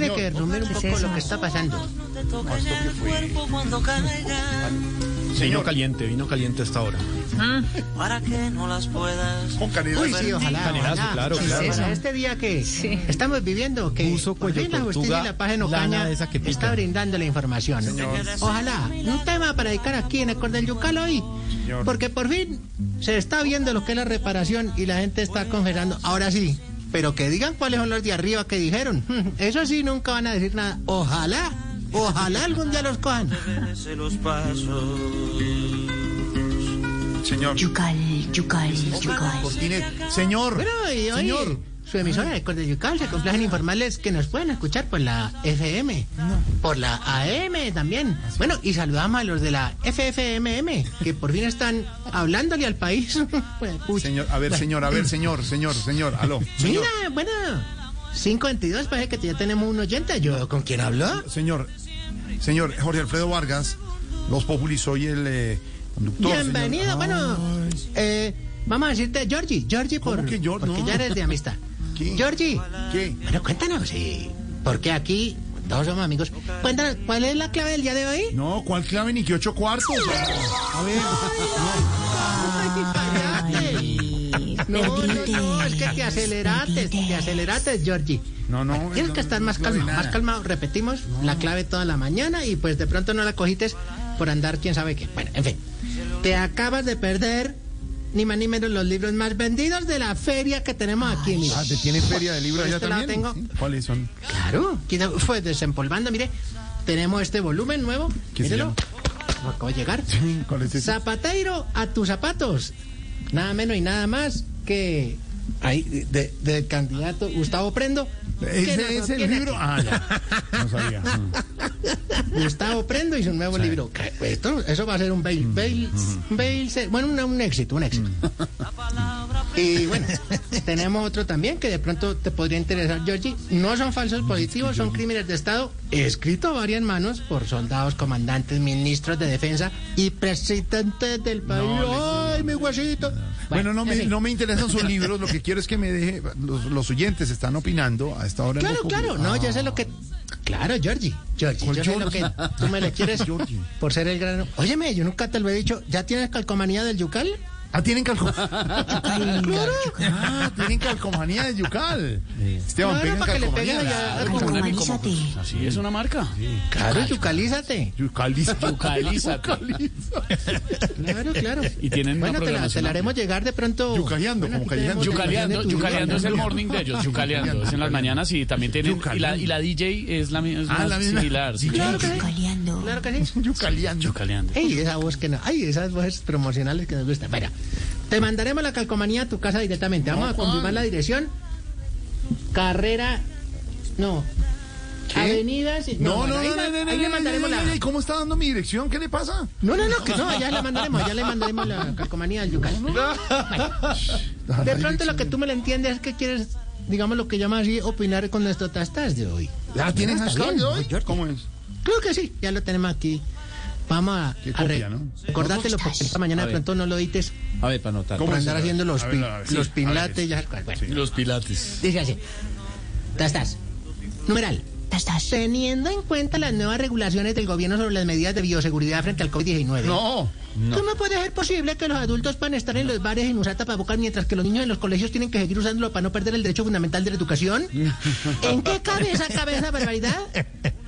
tiene que resumir un poco lo que está pasando. Vino caliente, vino caliente hasta ahora. Para que no las puedas. Con. Uy, sí, ojalá. Claro, Sí, claro. para este día que estamos viviendo, que Puso por fin la justicia y la paz en Ocaña está brindando la información. Ojalá, un tema para dedicar aquí en el Cordel Yucal hoy, porque por fin se está viendo lo que es la reparación y la gente está confesando. Ahora sí, pero que digan cuáles son los de arriba que dijeron. Eso sí, nunca van a decir nada. Ojalá, ojalá algún día los cojan. Obedece los pasos. Señor. Yucal, yucal, yucal. Señor. Bueno, y hoy Señor. Su emisora de Cordel Yucal se complace en informarles que nos pueden escuchar por la FM, por la AM también. Bueno, y saludamos a los de la FFMM, que por fin están hablándole al país. Señor, a ver, Bueno, señor, a ver, señor, señor, señor, aló. Señor, Mira, bueno, 522, parece que ya tenemos un oyente. ¿Yo con quién habló? señor, señor, Jorge Alfredo Vargas, Los Populis, soy el eh, conductor. Bienvenido, señor. bueno, eh, vamos a decirte Georgie, Georgie ¿Cómo por, que Geor- porque no? ya eres de amistad. ¿Qué? Georgie, ¿Qué? bueno, cuéntanos, sí, porque aquí todos somos amigos. Cuéntanos, ¿cuál es la clave del día de hoy? No, ¿cuál clave ni que ocho cuartos? A ver, Ay, No, no, no, es que te aceleraste, te aceleraste, Georgie. No, no, Tienes no, que estar más calmado, más calmado. Repetimos la clave toda la mañana y pues de pronto no la cogites por andar quién sabe qué. Bueno, en fin. Te acabas de perder ni más ni menos los libros más vendidos de la feria que tenemos aquí. mira. Ah, ¿te tiene feria de libros allá este también? tengo. ¿Cuáles son? Claro, fue desempolvando, mire. Tenemos este volumen nuevo. ¿Qué se Mírelo. llama? Acabo de llegar. Sí, ¿Cuál es ese? Zapateiro a tus zapatos. Nada menos y nada más que ahí de- del candidato Gustavo Prendo. ¿Ese es el libro? Ah, ya. No sabía. Mm. Gustavo Prendo y su nuevo libro. Esto, eso va a ser un bail, bail, bail se- bueno, un, un éxito, un éxito. Y bueno, tenemos otro también que de pronto te podría interesar, Georgie. No son falsos positivos, son crímenes de Estado, escrito a varias manos por soldados, comandantes, ministros de defensa y presidentes del país. ¡Ay, mi huesito! Bueno, no me, no me interesan sus libros, lo que quiero es que me deje, los, los oyentes están opinando a esta hora. Claro, claro, no, yo sé Ah. lo que. Claro, Georgie. Georgie, ¿Cuál yo sé lo que tú me le quieres Georgie. por ser el gran. Óyeme, yo nunca te lo he dicho. ¿Ya tienes calcomanía del Yucal? Ah, tienen calcomanía. Ah, tienen calcomanía de Yucal. Esteban, Claro, peguen para que le calcomanía. peguen allá. Claro, Calcomanízate. Así es una marca. Claro, yucalízate. Yucaliza. Yucalízate. Claro, claro. Y tienen una bueno, te la, te la haremos llegar de pronto. Yucaleando, Bueno, como callejando. Yucaleando, yucaleando es el morning de ellos, yucaleando. Es en las mañanas y también tienen. Y la, y la DJ es la misma. Ah, la misma. Similar. sí. Claro que sí. Yucaleando. Claro que sí. Yucaleando. Yucaleando. Ey, esa voz que no. Ay, esas voces promocionales que nos gustan. Mira, te mandaremos la calcomanía a tu casa directamente. Vamos a confirmar la dirección. Carrera. No. Avenidas. No, no, no, no, no, ahí le mandaremos la. ¿Cómo está dando mi dirección? ¿Qué le pasa? No, no, no, que no, ya le mandaremos, ya le mandaremos la calcomanía al Yucal. De pronto lo que tú me lo entiendes es que quieres, digamos lo que llamas así, opinar con nuestro tastas de hoy. ¿Ya tienen Está hashtag bien, de hoy? ¿Cómo es? Creo que sí, ya lo tenemos aquí. Vamos a, a copia, ¿no? porque esta mañana de pronto no lo oítes A ver, para anotar. ¿Cómo por es? andar haciendo los, pi- ver, a ver, sí, los pilates. Ya, bueno, Los pilates. dice así. Tastas. Numeral. Tastas. Teniendo en cuenta las nuevas regulaciones del gobierno sobre las medidas de bioseguridad frente al COVID-19. No. ¿Cómo puede ser posible que los adultos puedan estar en los bares sin usar tapabocas mientras que los niños en los colegios tienen que seguir usándolo para no perder el derecho fundamental de la educación? ¿En qué cabe esa cabeza barbaridad?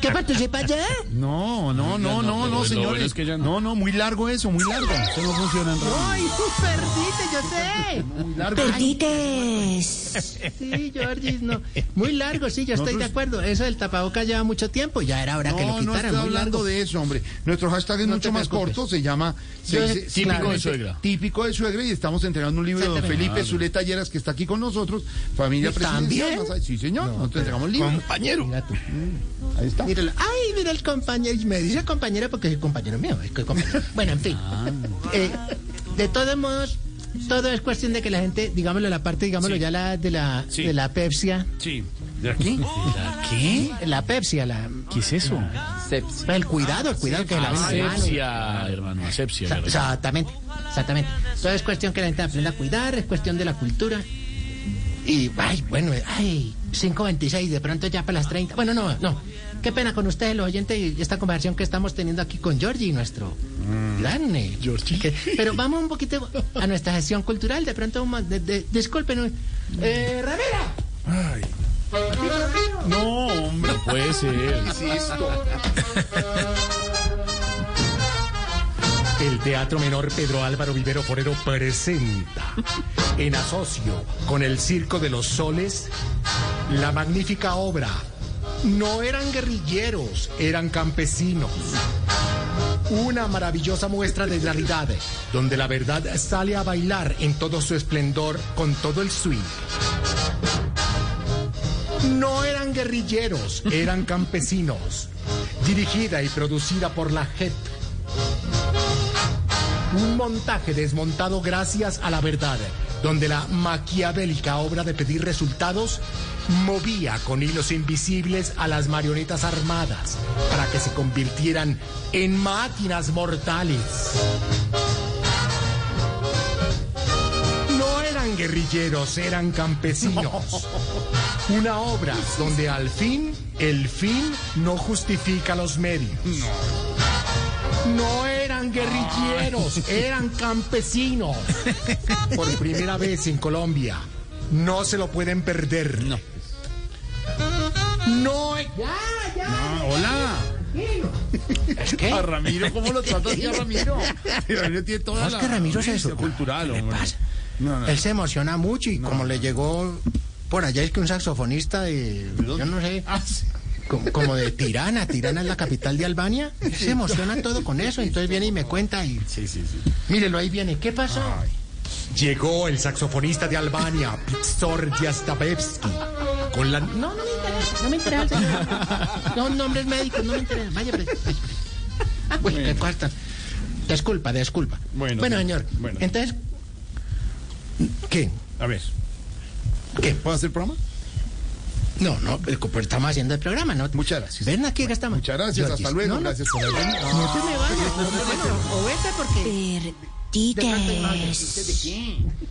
¿Qué participa ya? No, no, no, no, no, señores. bueno es que ya no. No, no, muy largo eso, muy largo. Eso no funciona en radio. ¡Ay, tú perdiste, yo sé! Muy largo. Perdites. Sí, Georgie, no. Muy largo, sí, yo estoy de acuerdo. Eso del tapabocas lleva mucho tiempo, ya era hora que lo No, no quitaran. estoy muy hablando largo. de eso, hombre. Nuestro hashtag es No mucho te más preocupes. corto, se llama se Yo- dice típico de suegra. Típico de suegra y estamos entregando un libro de don Exactamente. Felipe Zuleta Lleras que está aquí con nosotros, familia ¿Y presidencial. Sí, señor, nosotros entregamos el libro. Compañero. Mira tú. Ahí está. Míralo. Ay, mira el compañero. Y me dice compañero porque es compañero mío. Es que compañero. Bueno, en fin. Eh, de todos modos, todo es cuestión de que la gente, digámoslo, la parte, digámoslo, Sí. ya la de la, Sí. de la pepsia. Sí. ¿De aquí? ¿Qué? La pepsia, la, ¿Qué es eso? el cuidado, el cuidado que la manos. Asepsia, hermano, ¿verdad? Exactamente, exactamente. Todo es cuestión que la gente aprenda a cuidar, es cuestión de la cultura. Y, ay, bueno, ay, 5.26, de pronto ya para las 30. Bueno, no, no. Qué pena con ustedes, los oyentes, y esta conversación que estamos teniendo aquí con Georgie, nuestro gran... eh, que- pero vamos un poquito a nuestra gestión cultural, de pronto, un- de- de- disculpen. Eh, Ramira. Ay. No, hombre. Puede ser. Insisto. El Teatro Menor Pedro Álvaro Vivero Forero presenta, en asocio con el Circo de los Soles, la magnífica obra. No eran guerrilleros, eran campesinos. Una maravillosa muestra de realidad, donde la verdad sale a bailar en todo su esplendor con todo el swing. No eran guerrilleros, eran campesinos. Dirigida y producida por la JEP. Un montaje desmontado gracias a la verdad, donde la maquiavélica obra de pedir resultados movía con hilos invisibles a las marionetas armadas para que se convirtieran en máquinas mortales. No eran guerrilleros, eran campesinos. Una obra donde al fin el fin no justifica los medios. No eran guerrilleros, eran campesinos. Por primera vez en Colombia. No se lo pueden perder. No. No. Ah, hola. ¿Es que? A Ramiro, ¿cómo lo tratas así a Ramiro? Ramiro tiene toda No, es que Ramiro es eso. cultural, ¿Qué le hombre. pasa? No, no. Él se emociona mucho y como le llegó por allá es que un saxofonista de, yo no sé, Ah, sí. como, como de Tirana, Tirana es la capital de Albania, se emociona todo con eso, entonces viene y me cuenta y Sí, sí, sí. mírelo ahí viene, ¿qué pasó? Llegó el saxofonista de Albania, Pixor Jastabevsky, con la... No, no interesa, no me interesa. No, nombres médicos, no me interesa. Vaya, pues. Bueno, qué cuarta. Disculpa, disculpa. Bueno, señor. bueno. Entonces, ¿qué? A ver. ¿Qué? ¿Puedo hacer el programa? No, no, pero pues estamos haciendo el programa, ¿no? Muchas gracias. Ven aquí que estamos. Muchas gracias. Hasta luego. No, no, Gracias por haber venido. No te me vayas. no, bueno, o vete porque... Perdites.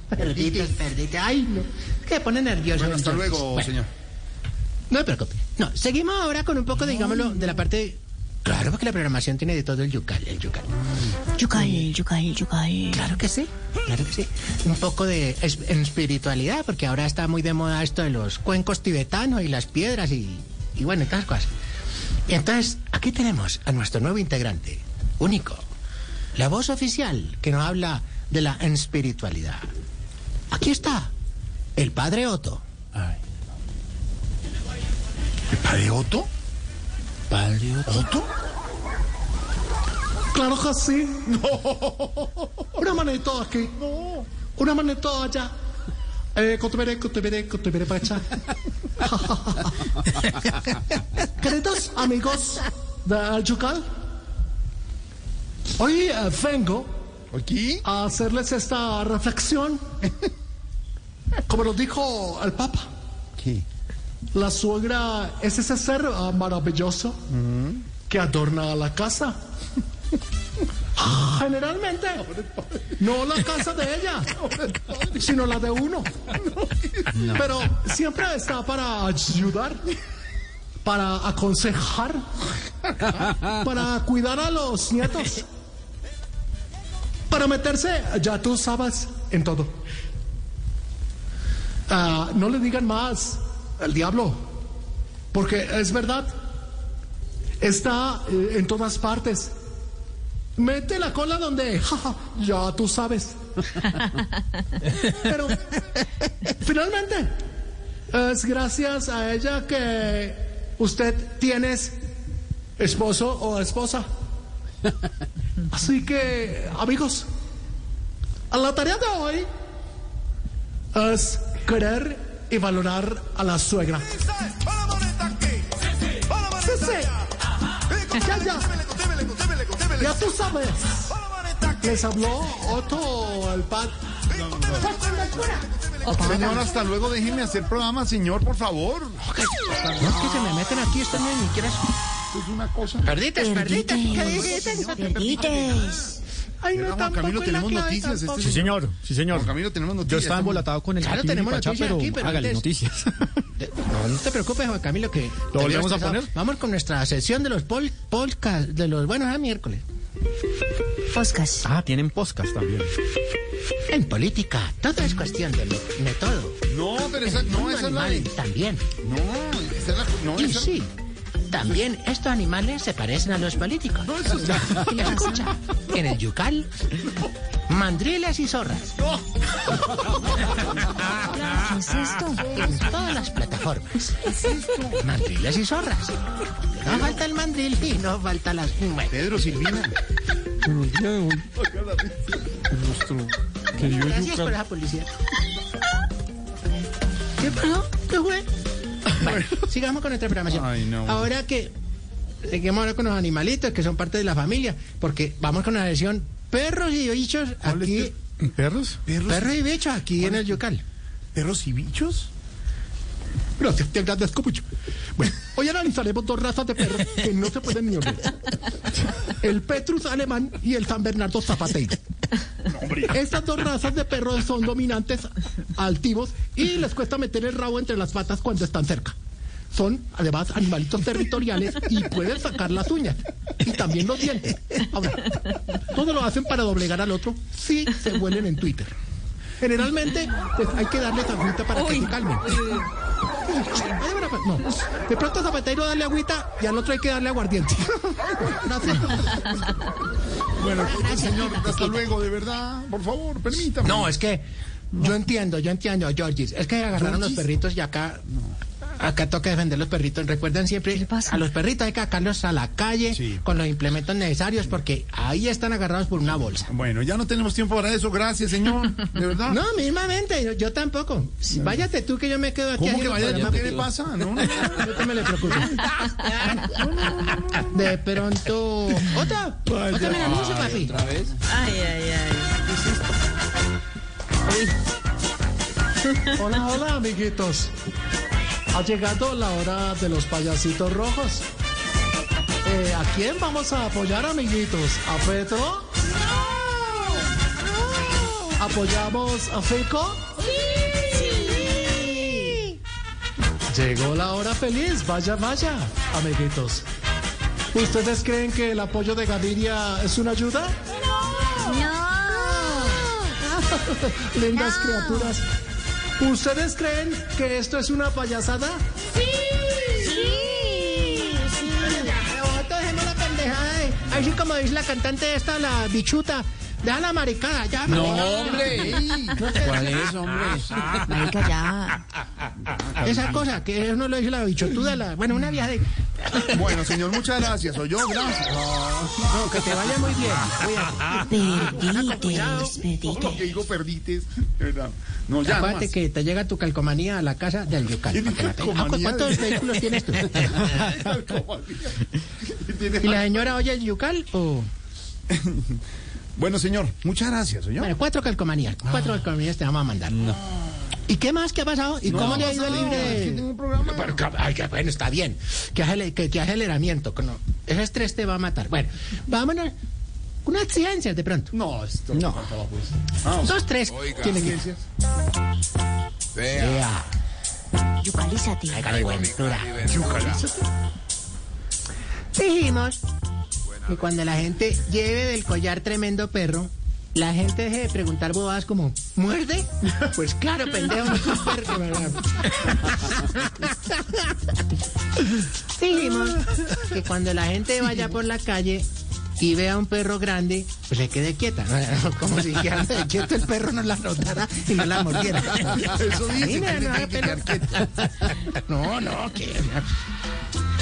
Perdites, perdite. Ay, no. Que pone nervioso. Bueno, hasta luego, Bueno, señor. No me preocupe. No, seguimos ahora con un poco, digámoslo, de la parte... Claro, porque la programación tiene de todo el yucal, el yucal. Yucal, yucal, yucal. Claro que sí, claro que sí. Un poco de es- en espiritualidad, porque ahora está muy de moda esto de los cuencos tibetanos y las piedras y, y bueno, y todas las cosas. Y entonces, aquí tenemos a nuestro nuevo integrante, único, la voz oficial que nos habla de la espiritualidad. Aquí está, el padre Otto. ¿El padre Otto? Padre Otto. ¿Otto? Claro que sí. Una manito aquí. Una manito allá. Eh, cotuveré, cotuveré, cotuveré para allá. Queridos amigos del Yucal, hoy eh, vengo ¿Aquí? a hacerles esta reflexión. Como lo dijo el Papa, ¿Qué? La suegra es ese ser ah, maravilloso que adorna la casa. Generalmente, no la casa de ella, sino la de uno. Pero siempre está para ayudar, para aconsejar, para cuidar a los nietos, para meterse, ya tú sabes, en todo. Ah, no le digan más al diablo, porque es verdad, está eh, en todas partes. Mete la cola donde, jaja, ya tú sabes. Pero finalmente, es gracias a ella que usted tienes esposo o esposa. Así que, amigos, la tarea de hoy es querer y valorar a la suegra. Sí, sí. Ya, ya. Ya tú sabes. Les habló Otto, el pad. Señor, hasta luego. Déjeme hacer programa, señor, por favor. No, es que se me meten aquí, esto no es ni siquiera... Es una cosa. Perdites, perdites. Perdites. Ay, no, ¿Verdad, Juan tampoco Camilo, tenemos noticias. Este Sí, señor, sí, señor. Juan Camilo, tenemos Yo noticias. estaba embolatado con el Claro, tenemos noticias pero aquí, pero hágale antes- noticias. No, no te preocupes, Juan Camilo, que... veo volvemos a poner? Vamos con nuestra sesión de los pol, podcast, de los buenos a miércoles. Foscas. Ah, tienen podcast también. En política, todo es cuestión de método. No, pero esa, no, esa es la también. No, esa es la... No, Y esa... sí, también estos animales se parecen a los políticos. La escucha, en el yucal, mandriles y zorras. ¿Qué es esto? En todas las plataformas. Mandriles y zorras. No falta el mandril y no falta las... Pedro Silvina. Pero el día de hoy, nuestro querido gracias por Yucal. esa publicidad. ¿Qué pasó? ¿Qué fue? Bueno, sigamos con nuestra programación. Ay, no. Ahora que seguimos ahora con los animalitos que son parte de la familia, porque vamos con la versión perros y bichos ¿Cuál es aquí. ¿Perros? ¿Perros, Perros y bichos aquí en el yucal. perros y bichos? Gracias, te agradezco mucho. Bueno, hoy analizaremos dos razas de perros que no se pueden ni oler. El Petrus alemán y el San Bernardo zapateiro. Estas dos razas de perros son dominantes, altivos y les cuesta meter el rabo entre las patas cuando están cerca. Son además animalitos territoriales y pueden sacar las uñas y también los dientes. Ahora, todo lo hacen para doblegar al otro si se huelen en Twitter. Generalmente, pues hay que darles agüita para que se calmen. No, de pronto a Zapatero darle agüita y al otro hay que darle aguardiente. Gracias. Bueno, señor, hasta luego, de verdad. Por favor, permítame. No, es que yo entiendo, yo entiendo, Georgis. Es que agarraron los perritos y acá. Acá toca defender los perritos. Recuerden siempre ¿Qué le pasa? a los perritos hay que sacarlos a la calle Sí. con los implementos necesarios porque ahí están agarrados por una bolsa. Bueno, ya no tenemos tiempo para eso. Gracias, señor. De verdad. No, mismamente, yo, yo tampoco. Váyate tú que yo me quedo aquí. ¿Cómo que vaya? ¿Qué le pasa? No, no, no. No te me le preocupes. De pronto. ¡Otra! ¡Otra me la anuncio, papi! Ay, ay, ay. Hola, hola, amiguitos. Ha llegado la hora de los payasitos rojos. Eh, ¿A quién vamos a apoyar, amiguitos? ¿A Petro? ¿Apoyamos a Fico? Llegó la hora feliz, vaya, vaya, amiguitos. ¿Ustedes creen que el apoyo de Gaviria es una ayuda? Lindas criaturas. ¿Ustedes creen que esto es una payasada? Nosotros hacemos la pendejada de- Así como dice la cantante esta, la bichuta. Deja la maricada, ya. No, maricada. hombre. ¿Cuál es, hombre? Marica, ya. Esa cosa, que eso no lo dice la bichotuda, la, bueno, una vieja de... Bueno, señor, muchas gracias. Soy yo, gracias. No, que te vaya muy bien. Perdites, Todo lo que perdites. digo, perdites. De verdad. No, ya, no Acuérdate que te llega tu calcomanía a la casa del yucal. ¿Tiene para que la tengas. calcomanía Ah, ¿Cuántos de- vehículos tienes tú? ¿Y la señora oye el yucal o...? Bueno, señor, muchas gracias. Yo. Bueno, cuatro calcomanías. Cuatro calcomanías te vamos a mandar. ¿Y qué más? ¿Qué ha pasado? ¿Y cómo le ha ido el no, libre? es que tengo un programa. Pero, que- ay, que bueno, está bien. Que, que, que aceleramiento. Que no, ese estrés te va a matar. Bueno, vámonos. Una exigencia de pronto. No, esto No. faltaba, pues. Dos, tres. Tiene que ciencias. Vea, Yucalízate. hágale buentura. Dijimos que cuando la gente lleve del collar tremendo perro, la gente deje de preguntar bobadas como, ¿muerde? Pues claro, pendejo. Dijimos que cuando la gente vaya por la calle y vea un perro grande, pues se quede quieta. Como si quedándose quieto el perro no la notara y no la mordiera. Eso dice, Ay, mira, que no, que. No, no, que.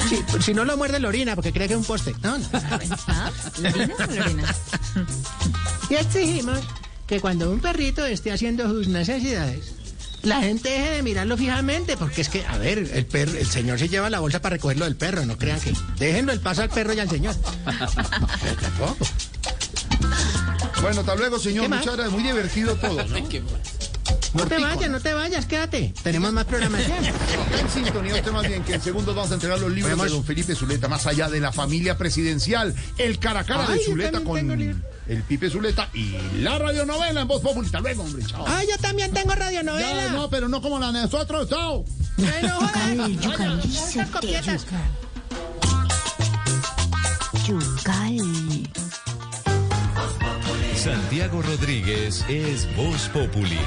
Si, si no lo muerde, lo orina porque cree que es un poste. No, no. ¿Ah? ¿Lorena o Lorena? Y exigimos que cuando un perrito esté haciendo sus necesidades, la gente deje de mirarlo fijamente, porque es que, a ver, el perro, el señor se lleva la bolsa para recogerlo del perro, no crean que. Déjenlo el paso al perro y al señor. Pero tampoco. Bueno, hasta luego, señor. Muchas gracias. Muy divertido todo, ¿no? No te vayas, no te vayas, quédate. Tenemos más programación. En sintonía, usted más bien que en segundos vamos a entregar los libros de don Felipe Zuleta, más allá de la familia presidencial. El cara a cara Ay, de Zuleta con el Pipe Zuleta y la radionovela en voz populista. Luego, hombre, chao. Ah, yo también tengo radionovela. Ya, no, pero no como la de nosotros, chao. Ay, no jodas. Yucal, yucal. Yucal. Santiago Rodríguez es Voz Populi.